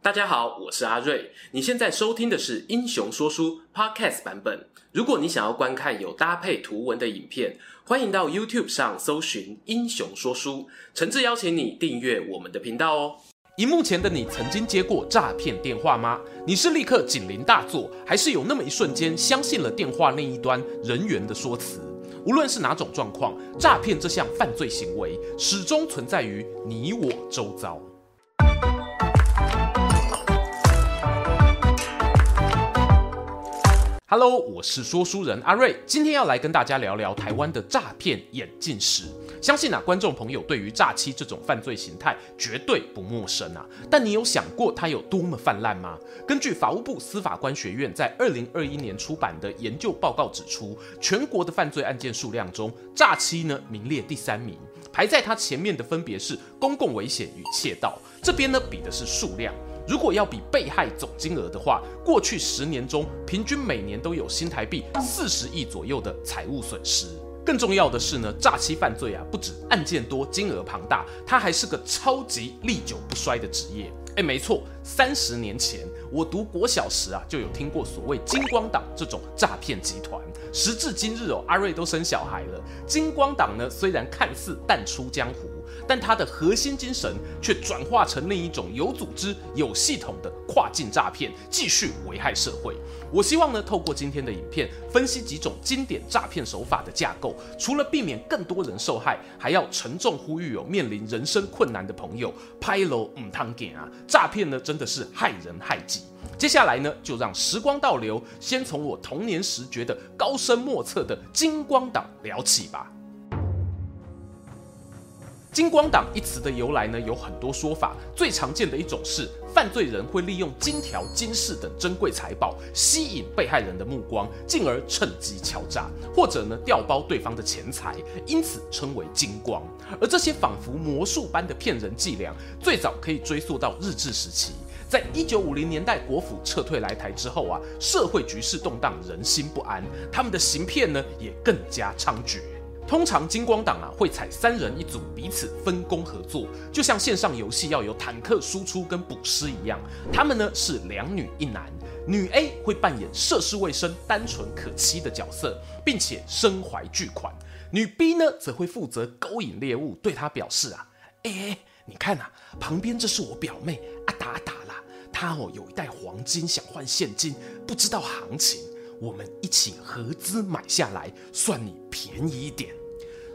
大家好，我是阿瑞。你现在收听的是《英雄说书》Podcast 版本。如果你想要观看有搭配图文的影片，欢迎到 YouTube 上搜寻《英雄说书》，诚挚邀请你订阅我们的频道哦。荧幕前的你曾经接过诈骗电话吗？你是立刻警铃大作，还是有那么一瞬间相信了电话另一端人员的说辞？无论是哪种状况，诈骗这项犯罪行为始终存在于你我周遭。Hello，我是说书人阿瑞，今天要来跟大家聊聊台湾的诈骗眼镜史。相信啊，观众朋友对于诈欺这种犯罪形态绝对不陌生啊。但你有想过它有多么泛滥吗？根据法务部司法官学院在二零二一年出版的研究报告指出，全国的犯罪案件数量中，诈欺呢名列第三名，排在它前面的分别是公共危险与窃盗。这边呢比的是数量。如果要比被害总金额的话，过去十年中平均每年都有新台币四十亿左右的财务损失。更重要的是呢，诈欺犯罪啊，不止案件多、金额庞大，它还是个超级历久不衰的职业。哎，没错，三十年前我读国小时啊，就有听过所谓金光党这种诈骗集团。时至今日哦，阿瑞都生小孩了，金光党呢虽然看似淡出江湖。但它的核心精神却转化成另一种有组织、有系统的跨境诈骗，继续危害社会。我希望呢，透过今天的影片分析几种经典诈骗手法的架构，除了避免更多人受害，还要沉重呼吁有面临人生困难的朋友，拍楼唔汤给啊！诈骗呢真的是害人害己。接下来呢，就让时光倒流，先从我童年时觉得高深莫测的金光党聊起吧。金光党一词的由来呢，有很多说法。最常见的一种是，犯罪人会利用金条、金饰等珍贵财宝，吸引被害人的目光，进而趁机敲诈，或者呢调包对方的钱财，因此称为金光。而这些仿佛魔术般的骗人伎俩，最早可以追溯到日治时期。在一九五零年代，国府撤退来台之后啊，社会局势动荡，人心不安，他们的行骗呢也更加猖獗。通常金光党啊会采三人一组，彼此分工合作，就像线上游戏要有坦克输出跟补师一样。他们呢是两女一男，女 A 会扮演涉世未深、单纯可欺的角色，并且身怀巨款；女 B 呢则会负责勾引猎物，对她表示啊，哎，你看啊，旁边这是我表妹啊，打打啦，她哦有一袋黄金想换现金，不知道行情。我们一起合资买下来，算你便宜一点。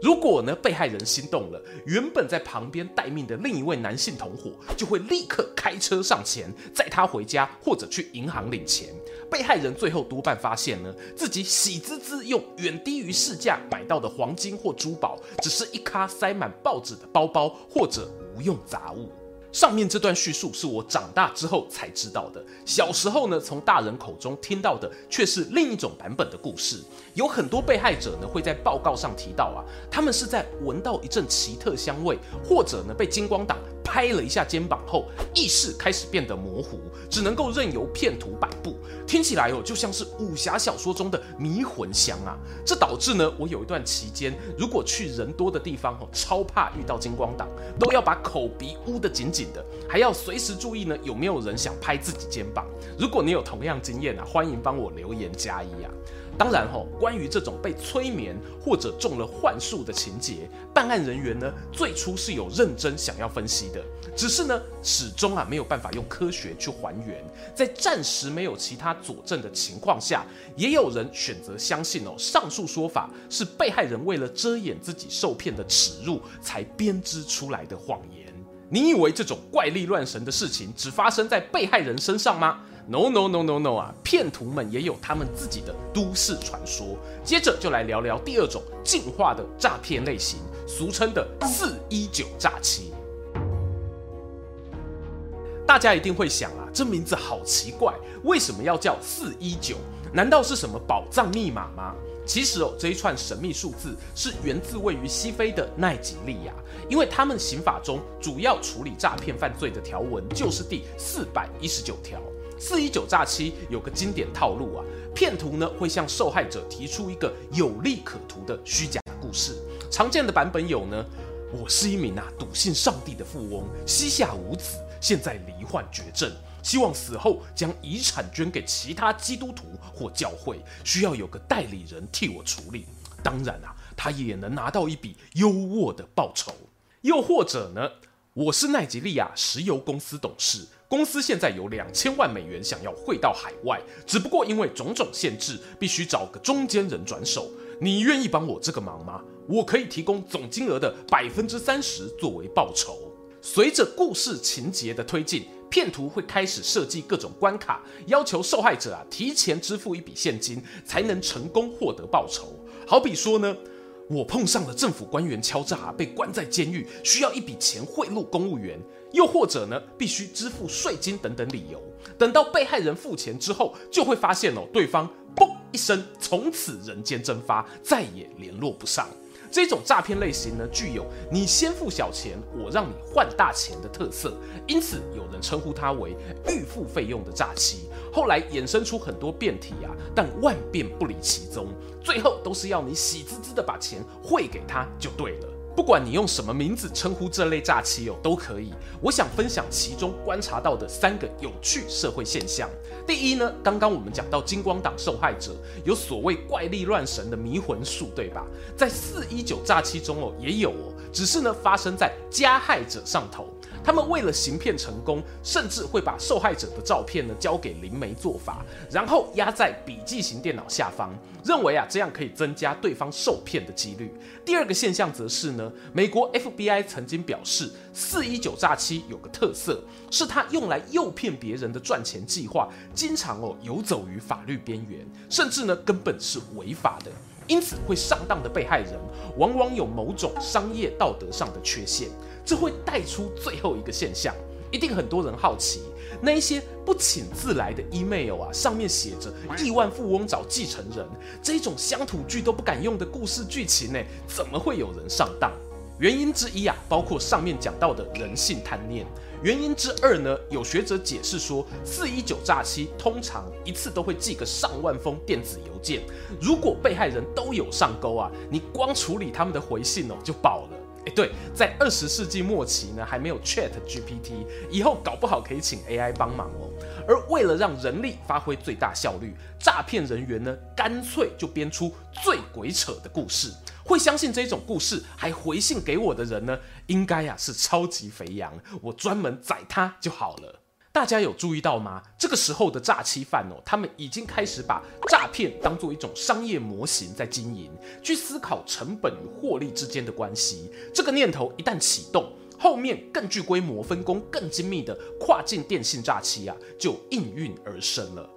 如果呢，被害人心动了，原本在旁边待命的另一位男性同伙就会立刻开车上前，载他回家或者去银行领钱。被害人最后多半发现呢，自己喜滋滋用远低于市价买到的黄金或珠宝，只是一咖塞满报纸的包包或者无用杂物。上面这段叙述是我长大之后才知道的。小时候呢，从大人口中听到的却是另一种版本的故事。有很多被害者呢会在报告上提到啊，他们是在闻到一阵奇特香味，或者呢被金光打拍了一下肩膀后，意识开始变得模糊，只能够任由骗徒摆布。听起来哦，就像是武侠小说中的迷魂香啊。这导致呢，我有一段期间，如果去人多的地方哦，超怕遇到金光党，都要把口鼻捂得紧紧的，还要随时注意呢，有没有人想拍自己肩膀。如果你有同样经验啊，欢迎帮我留言加一啊。当然哈，关于这种被催眠或者中了幻术的情节，办案人员呢最初是有认真想要分析的，只是呢始终啊没有办法用科学去还原。在暂时没有其他佐证的情况下，也有人选择相信哦，上述说法是被害人为了遮掩自己受骗的耻辱才编织出来的谎言。你以为这种怪力乱神的事情只发生在被害人身上吗？No no no no no 啊！骗徒们也有他们自己的都市传说。接着就来聊聊第二种进化的诈骗类型，俗称的四一九诈欺。大家一定会想啊，这名字好奇怪，为什么要叫四一九？难道是什么宝藏密码吗？其实哦，这一串神秘数字是源自位于西非的奈及利亚，因为他们刑法中主要处理诈骗犯罪的条文就是第四百一十九条。四一九诈欺有个经典套路啊，骗徒呢会向受害者提出一个有利可图的虚假故事。常见的版本有呢，我是一名啊笃信上帝的富翁，膝下无子，现在罹患绝症，希望死后将遗产捐给其他基督徒或教会，需要有个代理人替我处理。当然啊，他也能拿到一笔优渥的报酬。又或者呢，我是奈及利亚石油公司董事，公司现在有两千万美元想要汇到海外，只不过因为种种限制，必须找个中间人转手。你愿意帮我这个忙吗？我可以提供总金额的百分之三十作为报酬。随着故事情节的推进，骗徒会开始设计各种关卡，要求受害者啊提前支付一笔现金，才能成功获得报酬。好比说呢，我碰上了政府官员敲诈，被关在监狱，需要一笔钱贿赂公务员，又或者呢，必须支付税金等等理由。等到被害人付钱之后，就会发现哦，对方嘣一声从此人间蒸发，再也联络不上。这种诈骗类型呢，具有你先付小钱，我让你换大钱的特色，因此有人称呼它为预付费用的诈欺。后来衍生出很多变体啊，但万变不离其宗，最后都是要你喜滋滋的把钱汇给他就对了。不管你用什么名字称呼这类诈欺哦，都可以。我想分享其中观察到的三个有趣社会现象。第一呢，刚刚我们讲到金光党受害者有所谓怪力乱神的迷魂术，对吧？在四一九诈欺中哦，也有哦，只是呢发生在加害者上头。他们为了行骗成功，甚至会把受害者的照片呢交给灵媒做法，然后压在笔记型电脑下方，认为啊这样可以增加对方受骗的几率。第二个现象则是呢，美国 FBI 曾经表示，四一九诈欺有个特色，是他用来诱骗别人的赚钱计划，经常哦游走于法律边缘，甚至呢根本是违法的。因此会上当的被害人，往往有某种商业道德上的缺陷。这会带出最后一个现象，一定很多人好奇，那一些不请自来的 email 啊，上面写着亿万富翁找继承人这种乡土剧都不敢用的故事剧情呢，怎么会有人上当？原因之一啊，包括上面讲到的人性贪念。原因之二呢，有学者解释说，四一九诈欺通常一次都会寄个上万封电子邮件，如果被害人都有上钩啊，你光处理他们的回信哦，就饱了。对，在二十世纪末期呢，还没有 Chat GPT，以后搞不好可以请 AI 帮忙哦。而为了让人力发挥最大效率，诈骗人员呢，干脆就编出最鬼扯的故事。会相信这种故事还回信给我的人呢，应该呀是超级肥羊，我专门宰他就好了。大家有注意到吗？这个时候的诈欺犯哦，他们已经开始把诈骗当做一种商业模型在经营，去思考成本与获利之间的关系。这个念头一旦启动，后面更具规模、分工更精密的跨境电信诈欺啊，就应运而生了。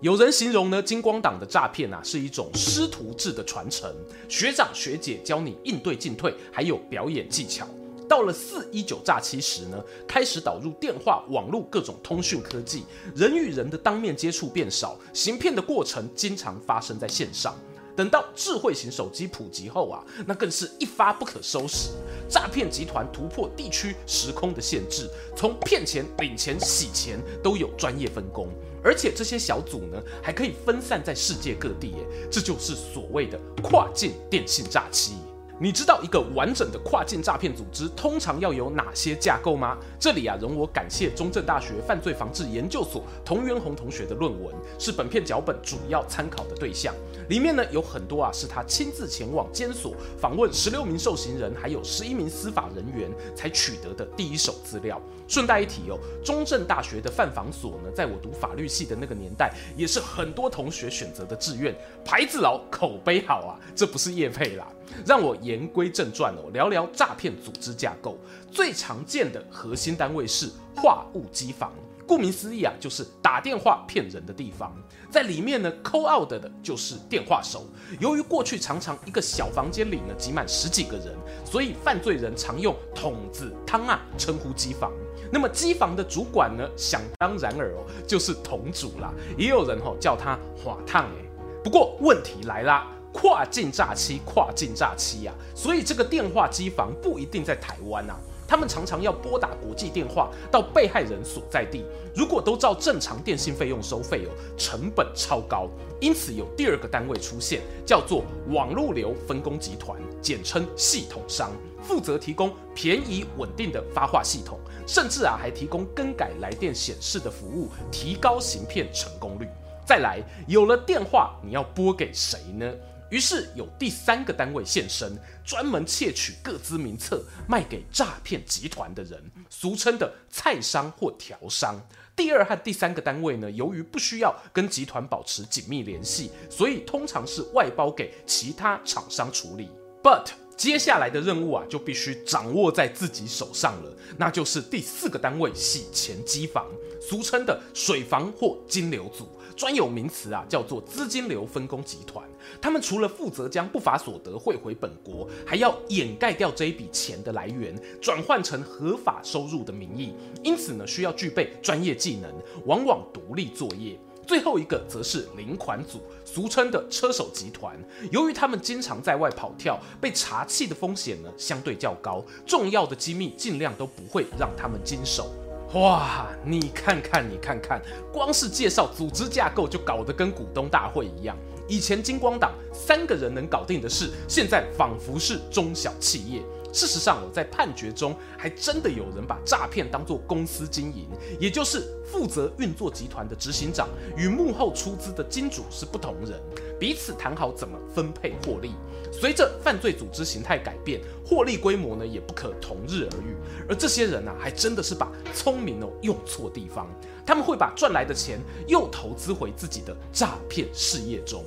有人形容呢，金光党的诈骗啊，是一种师徒制的传承，学长学姐教你应对进退，还有表演技巧。到了四一九诈欺时呢，开始导入电话、网络各种通讯科技，人与人的当面接触变少，行骗的过程经常发生在线上。等到智慧型手机普及后啊，那更是一发不可收拾。诈骗集团突破地区、时空的限制，从骗钱、领钱、洗钱都有专业分工，而且这些小组呢，还可以分散在世界各地。耶，这就是所谓的跨境电信诈欺。你知道一个完整的跨境诈骗组织通常要有哪些架构吗？这里啊，容我感谢中正大学犯罪防治研究所童元红同学的论文，是本片脚本主要参考的对象。里面呢有很多啊是他亲自前往监所访问十六名受刑人，还有十一名司法人员才取得的第一手资料。顺带一提哦，中正大学的犯防所呢，在我读法律系的那个年代，也是很多同学选择的志愿，牌子牢，口碑好啊，这不是业配啦。让我言归正传哦，聊聊诈骗组织架构。最常见的核心单位是话务机房，顾名思义啊，就是打电话骗人的地方。在里面呢，call out 的就是电话手。由于过去常常一个小房间里呢挤满十几个人，所以犯罪人常用桶子、汤啊称呼机房。那么机房的主管呢，想当然尔哦，就是桶主啦。也有人吼叫他华烫哎。不过问题来啦。跨境诈欺，跨境诈欺啊！所以这个电话机房不一定在台湾啊。他们常常要拨打国际电话到被害人所在地，如果都照正常电信费用收费哦，成本超高。因此有第二个单位出现，叫做网路流分工集团，简称系统商，负责提供便宜稳定的发话系统，甚至啊还提供更改来电显示的服务，提高行骗成功率。再来，有了电话，你要拨给谁呢？于是有第三个单位现身，专门窃取各资名册，卖给诈骗集团的人，俗称的菜商或条商。第二和第三个单位呢，由于不需要跟集团保持紧密联系，所以通常是外包给其他厂商处理。But 接下来的任务啊，就必须掌握在自己手上了，那就是第四个单位洗钱机房，俗称的水房或金流组。专有名词啊，叫做资金流分工集团。他们除了负责将不法所得汇回本国，还要掩盖掉这一笔钱的来源，转换成合法收入的名义。因此呢，需要具备专业技能，往往独立作业。最后一个则是领款组，俗称的车手集团。由于他们经常在外跑跳，被查气的风险呢相对较高，重要的机密尽量都不会让他们经手。哇，你看看，你看看，光是介绍组织架构就搞得跟股东大会一样。以前金光党三个人能搞定的事，现在仿佛是中小企业。事实上，我在判决中还真的有人把诈骗当作公司经营，也就是负责运作集团的执行长与幕后出资的金主是不同人，彼此谈好怎么分配获利。随着犯罪组织形态改变，获利规模呢也不可同日而语。而这些人呢、啊，还真的是把聪明哦用错地方，他们会把赚来的钱又投资回自己的诈骗事业中。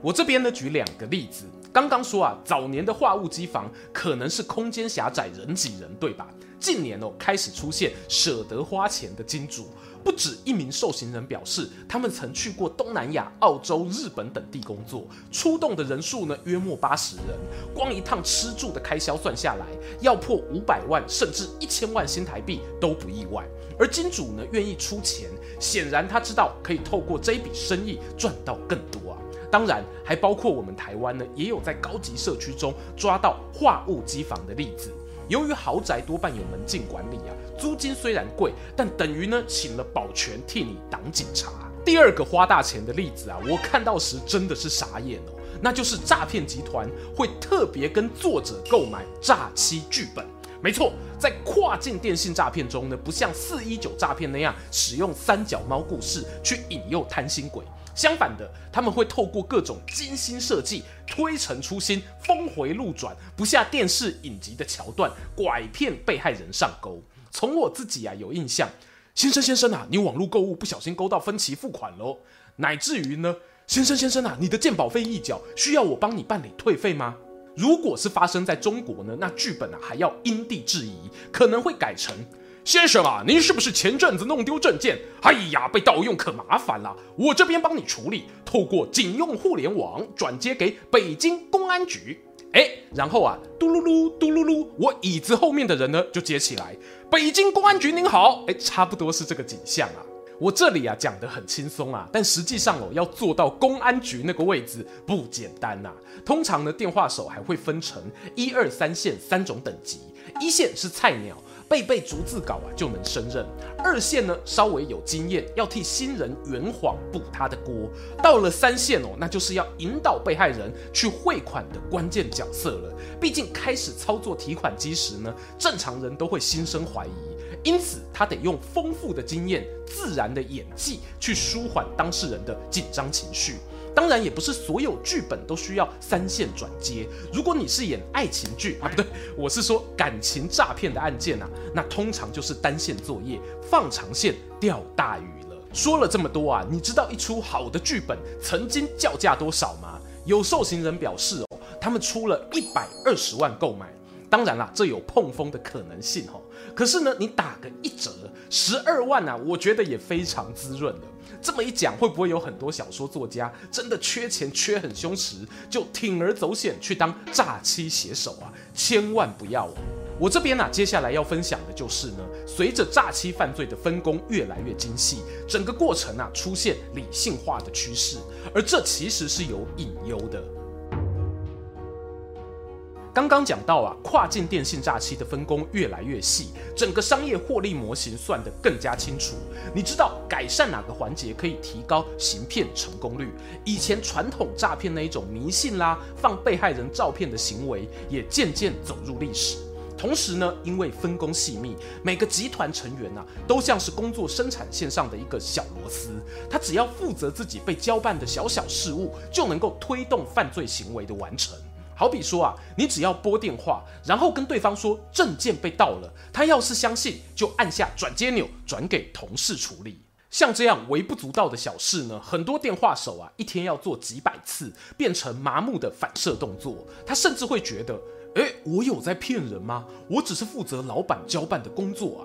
我这边呢举两个例子。刚刚说啊，早年的话物机房可能是空间狭窄、人挤人，对吧？近年哦，开始出现舍得花钱的金主，不止一名受刑人表示，他们曾去过东南亚、澳洲、日本等地工作，出动的人数呢约莫八十人，光一趟吃住的开销算下来，要破五百万甚至一千万新台币都不意外。而金主呢愿意出钱，显然他知道可以透过这笔生意赚到更多。当然，还包括我们台湾呢，也有在高级社区中抓到话务机房的例子。由于豪宅多半有门禁管理啊，租金虽然贵，但等于呢请了保全替你挡警察。第二个花大钱的例子啊，我看到时真的是傻眼哦，那就是诈骗集团会特别跟作者购买诈欺剧本。没错，在跨境电信诈骗中呢，不像四一九诈骗那样使用三脚猫故事去引诱贪心鬼。相反的，他们会透过各种精心设计、推陈出新、峰回路转、不下电视影集的桥段，拐骗被害人上钩。从我自己啊有印象，先生先生啊，你网络购物不小心勾到分期付款喽，乃至于呢，先生先生啊，你的健保费一缴，需要我帮你办理退费吗？如果是发生在中国呢，那剧本啊还要因地制宜，可能会改成。先生啊，您是不是前阵子弄丢证件？哎呀，被盗用可麻烦了，我这边帮你处理，透过警用互联网转接给北京公安局。哎，然后啊，嘟噜噜，嘟噜噜，我椅子后面的人呢就接起来，北京公安局您好，哎，差不多是这个景象啊。我这里啊讲得很轻松啊，但实际上哦，要做到公安局那个位置不简单呐。通常呢，电话手还会分成一二三线三种等级，一线是菜鸟。背背逐字稿啊就能胜任。二线呢稍微有经验，要替新人圆谎补他的锅。到了三线哦，那就是要引导被害人去汇款的关键角色了。毕竟开始操作提款机时呢，正常人都会心生怀疑，因此他得用丰富的经验、自然的演技去舒缓当事人的紧张情绪。当然，也不是所有剧本都需要三线转接。如果你是演爱情剧啊，不对，我是说感情诈骗的案件啊，那通常就是单线作业，放长线钓大鱼了。说了这么多啊，你知道一出好的剧本曾经叫价多少吗？有受刑人表示哦，他们出了一百二十万购买。当然啦，这有碰风的可能性哦。可是呢，你打个一折，十二万啊，我觉得也非常滋润了。这么一讲，会不会有很多小说作家真的缺钱缺很凶时，就铤而走险去当诈欺写手啊？千万不要哦！我这边呢、啊，接下来要分享的就是呢，随着诈欺犯罪的分工越来越精细，整个过程啊出现理性化的趋势，而这其实是有隐忧的。刚刚讲到啊，跨境电信诈欺的分工越来越细，整个商业获利模型算得更加清楚。你知道改善哪个环节可以提高行骗成功率？以前传统诈骗那一种迷信啦，放被害人照片的行为，也渐渐走入历史。同时呢，因为分工细密，每个集团成员啊，都像是工作生产线上的一个小螺丝，他只要负责自己被交办的小小事务，就能够推动犯罪行为的完成。好比说啊，你只要拨电话，然后跟对方说证件被盗了，他要是相信，就按下转接钮，转给同事处理。像这样微不足道的小事呢，很多电话手啊，一天要做几百次，变成麻木的反射动作。他甚至会觉得。诶，我有在骗人吗？我只是负责老板交办的工作啊。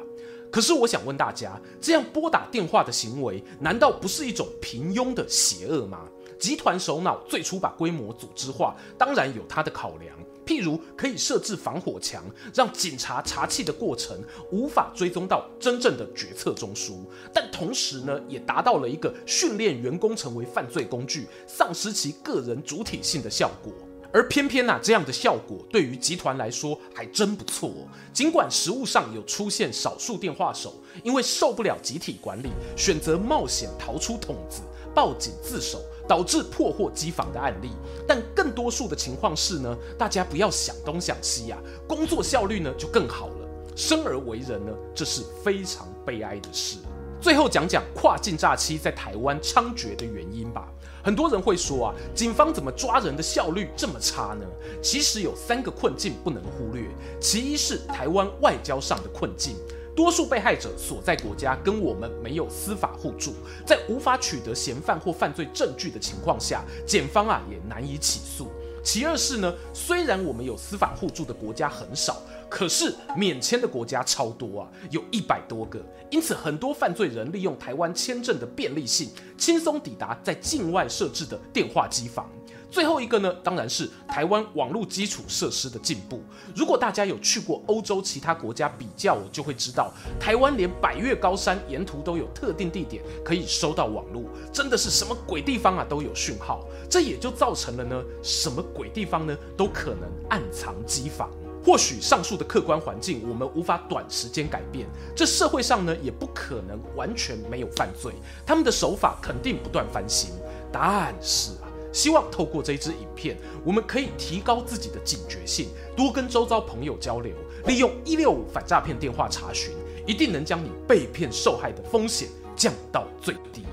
可是我想问大家，这样拨打电话的行为，难道不是一种平庸的邪恶吗？集团首脑最初把规模组织化，当然有他的考量，譬如可以设置防火墙，让警察查气的过程无法追踪到真正的决策中枢。但同时呢，也达到了一个训练员工成为犯罪工具，丧失其个人主体性的效果。而偏偏啊，这样的效果对于集团来说还真不错。尽管实务上有出现少数电话手因为受不了集体管理，选择冒险逃出筒子，报警自首，导致破获机房的案例，但更多数的情况是呢，大家不要想东想西呀，工作效率呢就更好了。生而为人呢，这是非常悲哀的事。最后讲讲跨境诈欺在台湾猖獗的原因吧。很多人会说啊，警方怎么抓人的效率这么差呢？其实有三个困境不能忽略。其一是台湾外交上的困境，多数被害者所在国家跟我们没有司法互助，在无法取得嫌犯或犯罪证据的情况下，检方啊也难以起诉。其二是呢，虽然我们有司法互助的国家很少。可是免签的国家超多啊，有一百多个，因此很多犯罪人利用台湾签证的便利性，轻松抵达在境外设置的电话机房。最后一个呢，当然是台湾网络基础设施的进步。如果大家有去过欧洲其他国家比较，我就会知道，台湾连百岳高山沿途都有特定地点可以收到网络，真的是什么鬼地方啊都有讯号。这也就造成了呢，什么鬼地方呢都可能暗藏机房。或许上述的客观环境我们无法短时间改变，这社会上呢也不可能完全没有犯罪，他们的手法肯定不断翻新。但是，希望透过这支影片，我们可以提高自己的警觉性，多跟周遭朋友交流，利用一六五反诈骗电话查询，一定能将你被骗受害的风险降到最低。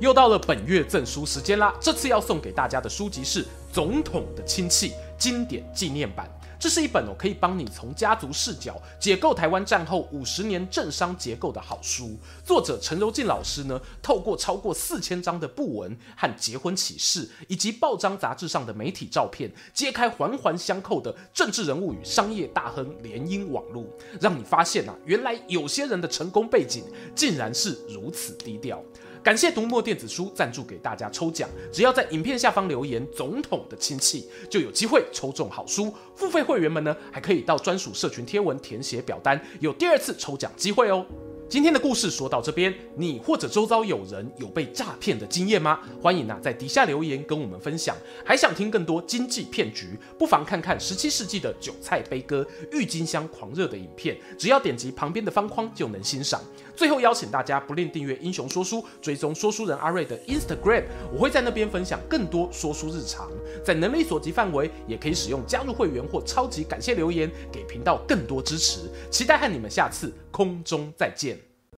又到了本月赠书时间啦，这次要送给大家的书籍是《总统的亲戚》经典纪念版。这是一本哦，可以帮你从家族视角解构台湾战后五十年政商结构的好书。作者陈柔縉老师呢，透过超过四千张的布文和结婚启事，以及报章杂志上的媒体照片，揭开环环相扣的政治人物与商业大亨联姻网路，让你发现啊，原来有些人的成功背景竟然是如此低调。感谢读墨电子书赞助给大家抽奖，只要在影片下方留言“总统的亲戚”，就有机会抽中好书。付费会员们呢，还可以到专属社群贴文填写表单，有第二次抽奖机会哦。今天的故事说到这边，你或者周遭有人有被诈骗的经验吗？欢迎啊，在底下留言跟我们分享。还想听更多经济骗局，不妨看看十七世纪的韭菜悲歌、郁金香狂热的影片，只要点击旁边的方框就能欣赏。最后邀请大家不吝订阅英雄说书，追踪说书人阿瑞的 Instagram，我会在那边分享更多说书日常。在能力所及范围，也可以使用加入会员或超级感谢留言，给频道更多支持。期待和你们下次空中再见。